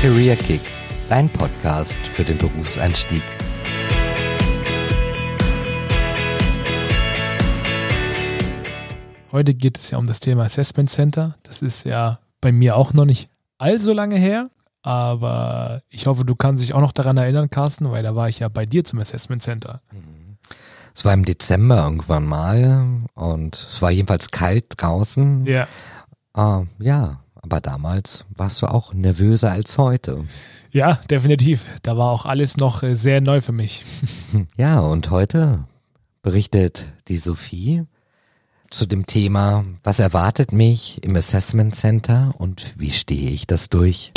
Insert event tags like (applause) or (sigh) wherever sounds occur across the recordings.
Career Kick, dein Podcast für den Berufseinstieg. Heute geht es ja um das Thema Assessment Center. Das ist ja bei mir auch noch nicht allzu lange her, aber ich hoffe, du kannst dich auch noch daran erinnern, Carsten, weil da war ich ja bei dir zum Assessment Center. Es war im Dezember irgendwann mal und es war jedenfalls kalt draußen. Ja. Ah, ja, aber damals warst du auch nervöser als heute. Ja, definitiv. Da war auch alles noch äh, sehr neu für mich. Ja, und heute berichtet die Sophie zu dem Thema, was erwartet mich im Assessment Center und wie stehe ich das durch?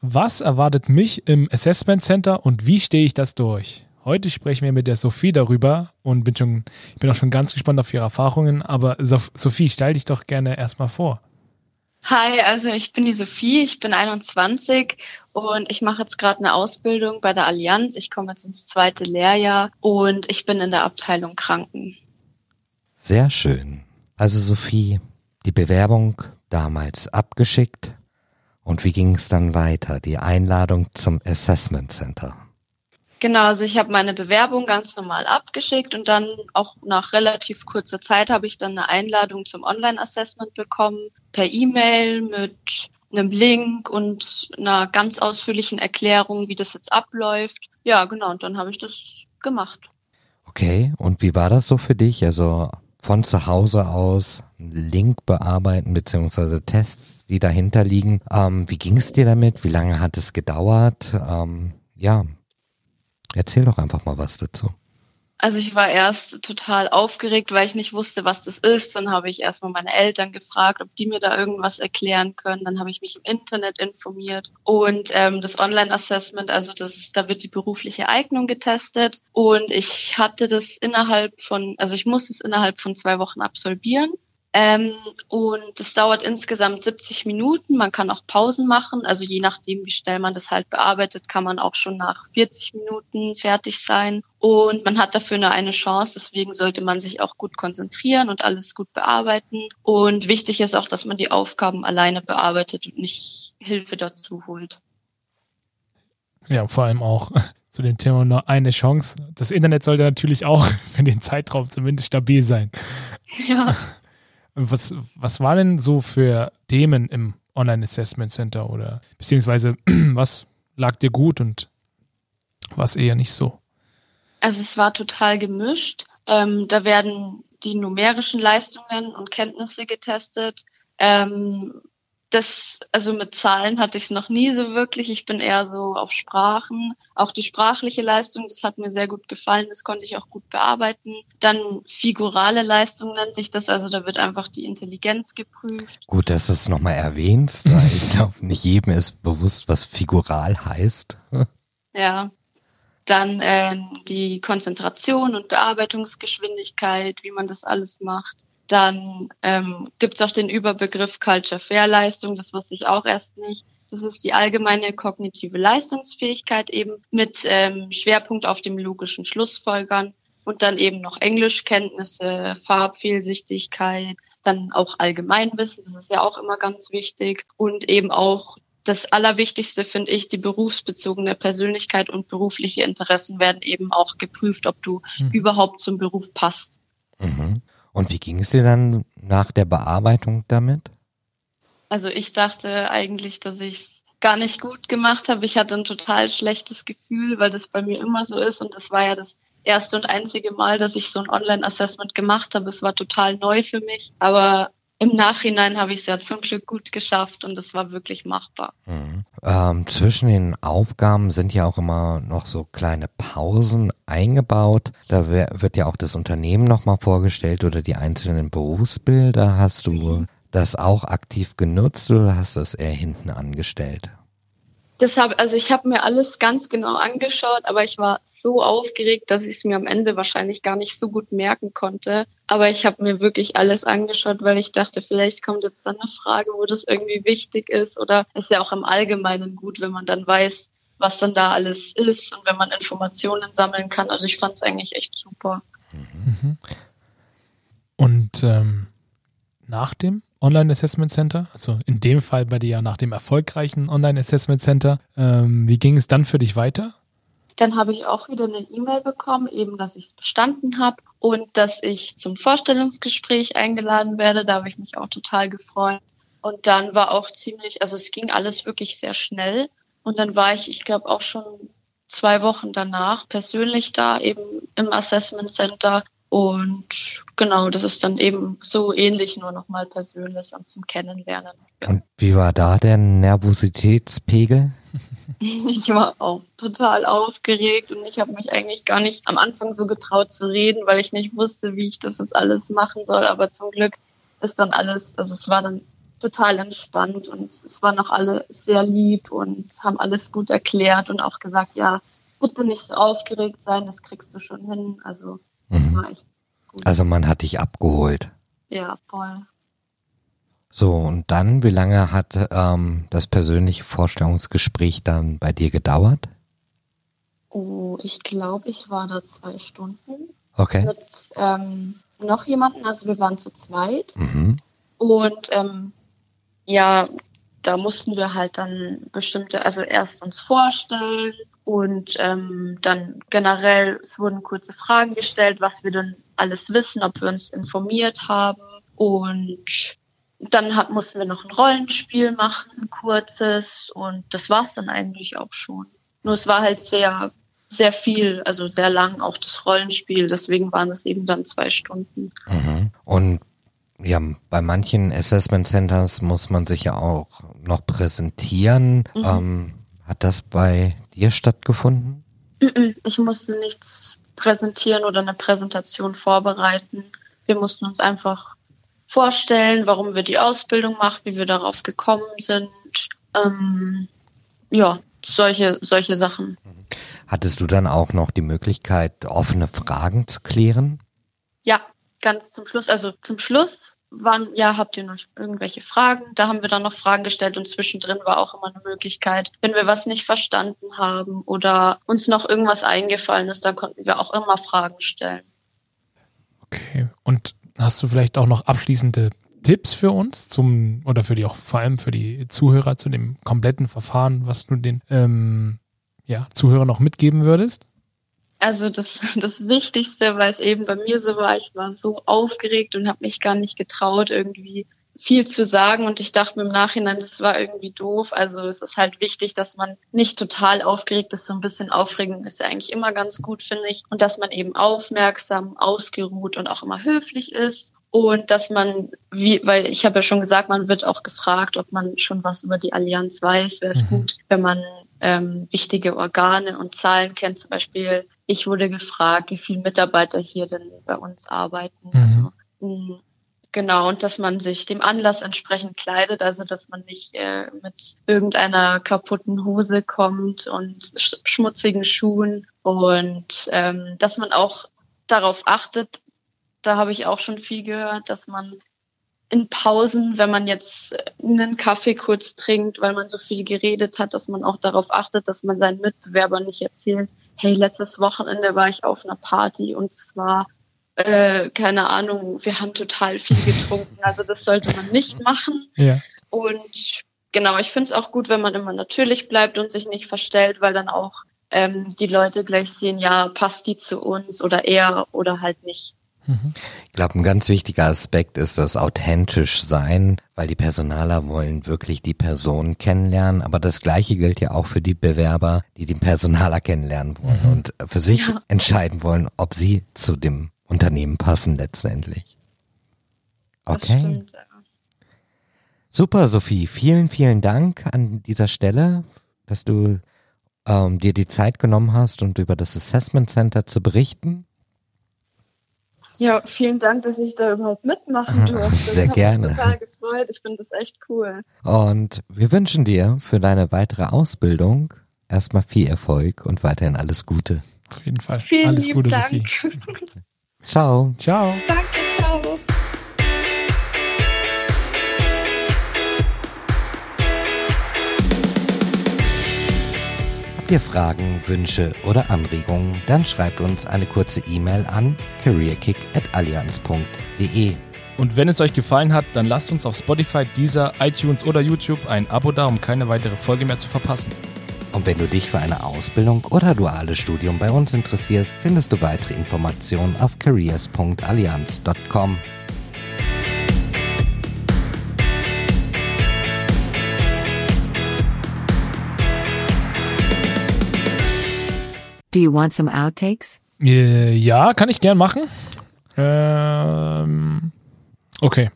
Was erwartet mich im Assessment Center und wie stehe ich das durch? Heute sprechen wir mit der Sophie darüber und bin schon, ich bin auch schon ganz gespannt auf ihre Erfahrungen. Aber Sophie, stell dich doch gerne erstmal vor. Hi, also ich bin die Sophie, ich bin 21 und ich mache jetzt gerade eine Ausbildung bei der Allianz. Ich komme jetzt ins zweite Lehrjahr und ich bin in der Abteilung Kranken. Sehr schön. Also Sophie, die Bewerbung damals abgeschickt und wie ging es dann weiter? Die Einladung zum Assessment Center. Genau, also ich habe meine Bewerbung ganz normal abgeschickt und dann auch nach relativ kurzer Zeit habe ich dann eine Einladung zum Online-Assessment bekommen, per E-Mail mit einem Link und einer ganz ausführlichen Erklärung, wie das jetzt abläuft. Ja, genau, und dann habe ich das gemacht. Okay, und wie war das so für dich? Also von zu Hause aus Link bearbeiten beziehungsweise Tests, die dahinter liegen. Ähm, wie ging es dir damit? Wie lange hat es gedauert? Ähm, ja, erzähl doch einfach mal was dazu. Also ich war erst total aufgeregt, weil ich nicht wusste, was das ist. Dann habe ich erstmal meine Eltern gefragt, ob die mir da irgendwas erklären können. Dann habe ich mich im Internet informiert und ähm, das Online-Assessment, also das, da wird die berufliche Eignung getestet und ich hatte das innerhalb von, also ich muss es innerhalb von zwei Wochen absolvieren. Ähm, und das dauert insgesamt 70 Minuten. Man kann auch Pausen machen. Also je nachdem, wie schnell man das halt bearbeitet, kann man auch schon nach 40 Minuten fertig sein. Und man hat dafür nur eine Chance. Deswegen sollte man sich auch gut konzentrieren und alles gut bearbeiten. Und wichtig ist auch, dass man die Aufgaben alleine bearbeitet und nicht Hilfe dazu holt. Ja, vor allem auch (laughs) zu dem Thema nur eine Chance. Das Internet sollte natürlich auch (laughs) für den Zeitraum zumindest stabil sein. Ja. (laughs) Was, was war denn so für Themen im Online-Assessment Center oder beziehungsweise (clears throat) was lag dir gut und was eher nicht so? Also es war total gemischt. Ähm, da werden die numerischen Leistungen und Kenntnisse getestet. Ähm, das, also mit Zahlen hatte ich es noch nie so wirklich. Ich bin eher so auf Sprachen. Auch die sprachliche Leistung, das hat mir sehr gut gefallen. Das konnte ich auch gut bearbeiten. Dann figurale Leistung nennt sich das. Also da wird einfach die Intelligenz geprüft. Gut, dass du es nochmal erwähnst, weil ich (laughs) glaube, nicht jedem ist bewusst, was figural heißt. (laughs) Ja. Dann ähm, die Konzentration und Bearbeitungsgeschwindigkeit, wie man das alles macht. Dann ähm, gibt es auch den Überbegriff Culture Fair Leistung, das wusste ich auch erst nicht. Das ist die allgemeine kognitive Leistungsfähigkeit eben mit ähm, Schwerpunkt auf dem logischen Schlussfolgern und dann eben noch Englischkenntnisse, Farbfehlsichtigkeit, dann auch Allgemeinwissen, das ist ja auch immer ganz wichtig und eben auch das Allerwichtigste finde ich, die berufsbezogene Persönlichkeit und berufliche Interessen werden eben auch geprüft, ob du Mhm. überhaupt zum Beruf passt. Mhm. Und wie ging es dir dann nach der Bearbeitung damit? Also ich dachte eigentlich, dass ich gar nicht gut gemacht habe. Ich hatte ein total schlechtes Gefühl, weil das bei mir immer so ist und das war ja das erste und einzige Mal, dass ich so ein Online-Assessment gemacht habe. Es war total neu für mich, aber im Nachhinein habe ich es ja zum Glück gut geschafft und es war wirklich machbar. Mhm. Ähm, zwischen den Aufgaben sind ja auch immer noch so kleine Pausen eingebaut. Da wird ja auch das Unternehmen nochmal vorgestellt oder die einzelnen Berufsbilder. Hast du das auch aktiv genutzt oder hast du es eher hinten angestellt? Das hab, also ich habe mir alles ganz genau angeschaut, aber ich war so aufgeregt, dass ich es mir am Ende wahrscheinlich gar nicht so gut merken konnte. Aber ich habe mir wirklich alles angeschaut, weil ich dachte, vielleicht kommt jetzt dann eine Frage, wo das irgendwie wichtig ist. Oder ist ja auch im Allgemeinen gut, wenn man dann weiß, was dann da alles ist und wenn man Informationen sammeln kann. Also ich fand es eigentlich echt super. Und ähm, nach dem Online-Assessment Center, also in dem Fall bei dir ja nach dem erfolgreichen Online-Assessment Center. Ähm, wie ging es dann für dich weiter? Dann habe ich auch wieder eine E-Mail bekommen, eben, dass ich es bestanden habe und dass ich zum Vorstellungsgespräch eingeladen werde. Da habe ich mich auch total gefreut. Und dann war auch ziemlich, also es ging alles wirklich sehr schnell. Und dann war ich, ich glaube, auch schon zwei Wochen danach persönlich da eben im Assessment Center. Und genau, das ist dann eben so ähnlich, nur nochmal persönlich und zum Kennenlernen. Ja. Und wie war da der Nervositätspegel? (laughs) (laughs) Ich war auch total aufgeregt und ich habe mich eigentlich gar nicht am Anfang so getraut zu reden, weil ich nicht wusste, wie ich das jetzt alles machen soll. Aber zum Glück ist dann alles, also es war dann total entspannt und es waren auch alle sehr lieb und haben alles gut erklärt und auch gesagt, ja, bitte nicht so aufgeregt sein, das kriegst du schon hin. Also das mhm. war echt gut. Also man hat dich abgeholt. Ja, voll. So, und dann, wie lange hat ähm, das persönliche Vorstellungsgespräch dann bei dir gedauert? Oh, ich glaube, ich war da zwei Stunden. Okay. Mit ähm, noch jemanden, also wir waren zu zweit. Mhm. Und ähm, ja, da mussten wir halt dann bestimmte, also erst uns vorstellen und ähm, dann generell, es wurden kurze Fragen gestellt, was wir denn alles wissen, ob wir uns informiert haben und dann hat, mussten wir noch ein Rollenspiel machen, ein kurzes, und das war's dann eigentlich auch schon. Nur es war halt sehr, sehr viel, also sehr lang auch das Rollenspiel, deswegen waren es eben dann zwei Stunden. Mhm. Und ja, bei manchen Assessment Centers muss man sich ja auch noch präsentieren. Mhm. Ähm, hat das bei dir stattgefunden? Ich musste nichts präsentieren oder eine Präsentation vorbereiten. Wir mussten uns einfach vorstellen, warum wir die Ausbildung machen, wie wir darauf gekommen sind. Ähm, ja, solche, solche Sachen. Hattest du dann auch noch die Möglichkeit, offene Fragen zu klären? Ja, ganz zum Schluss. Also zum Schluss waren, ja, habt ihr noch irgendwelche Fragen? Da haben wir dann noch Fragen gestellt und zwischendrin war auch immer eine Möglichkeit, wenn wir was nicht verstanden haben oder uns noch irgendwas eingefallen ist, dann konnten wir auch immer Fragen stellen. Okay. Und Hast du vielleicht auch noch abschließende Tipps für uns zum oder für die auch vor allem für die Zuhörer zu dem kompletten Verfahren, was du den ähm, ja, Zuhörern noch mitgeben würdest? Also das, (laughs) das Wichtigste, weil es eben bei mir so war, ich war so aufgeregt und habe mich gar nicht getraut, irgendwie viel zu sagen und ich dachte mir im Nachhinein, das war irgendwie doof. Also es ist halt wichtig, dass man nicht total aufgeregt ist. So ein bisschen Aufregung ist ja eigentlich immer ganz gut, finde ich. Und dass man eben aufmerksam, ausgeruht und auch immer höflich ist. Und dass man, wie, weil ich habe ja schon gesagt, man wird auch gefragt, ob man schon was über die Allianz weiß. Wäre es mhm. gut, wenn man ähm, wichtige Organe und Zahlen kennt. Zum Beispiel, ich wurde gefragt, wie viele Mitarbeiter hier denn bei uns arbeiten. Mhm. Also, mh, Genau, und dass man sich dem Anlass entsprechend kleidet, also dass man nicht äh, mit irgendeiner kaputten Hose kommt und sch schmutzigen Schuhen und ähm, dass man auch darauf achtet, da habe ich auch schon viel gehört, dass man in Pausen, wenn man jetzt einen Kaffee kurz trinkt, weil man so viel geredet hat, dass man auch darauf achtet, dass man seinen Mitbewerbern nicht erzählt, hey, letztes Wochenende war ich auf einer Party und zwar äh, keine Ahnung, wir haben total viel (laughs) getrunken. Also das sollte man nicht machen. Ja. Und genau, ich finde es auch gut, wenn man immer natürlich bleibt und sich nicht verstellt, weil dann auch ähm, die Leute gleich sehen, ja, passt die zu uns oder eher oder halt nicht. Mhm. Ich glaube, ein ganz wichtiger Aspekt ist das authentisch sein, weil die Personaler wollen wirklich die Person kennenlernen. Aber das Gleiche gilt ja auch für die Bewerber, die den Personaler kennenlernen wollen mhm. und für sich ja. entscheiden wollen, ob sie zu dem Unternehmen passen letztendlich. Okay. Stimmt, ja. Super, Sophie. Vielen, vielen Dank an dieser Stelle, dass du ähm, dir die Zeit genommen hast und über das Assessment Center zu berichten. Ja, vielen Dank, dass ich da überhaupt mitmachen durfte. Sehr gerne. Mich total gefreut. Ich finde das echt cool. Und wir wünschen dir für deine weitere Ausbildung erstmal viel Erfolg und weiterhin alles Gute. Auf jeden Fall. Vielen alles Gute, Dank. Sophie. Ciao. Ciao. Danke, ciao. Ihr Fragen, Wünsche oder Anregungen, dann schreibt uns eine kurze E-Mail an careerkick.allianz.de. Und wenn es euch gefallen hat, dann lasst uns auf Spotify, Deezer, iTunes oder YouTube ein Abo da, um keine weitere Folge mehr zu verpassen. Und wenn du dich für eine Ausbildung oder duales Studium bei uns interessierst, findest du weitere Informationen auf careers.allianz.com. Do you want some outtakes? Äh, ja, kann ich gern machen. Ähm, okay.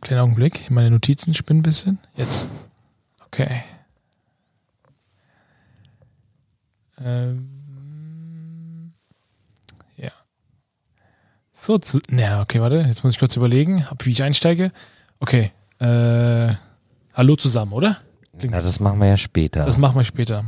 Kleiner Augenblick. Meine Notizen spinnen ein bisschen. Jetzt. Okay. Ähm, ja. So, zu, na, okay, warte. Jetzt muss ich kurz überlegen, wie ich einsteige. Okay. Äh, hallo zusammen, oder? Ja, das machen wir ja später. Das machen wir später.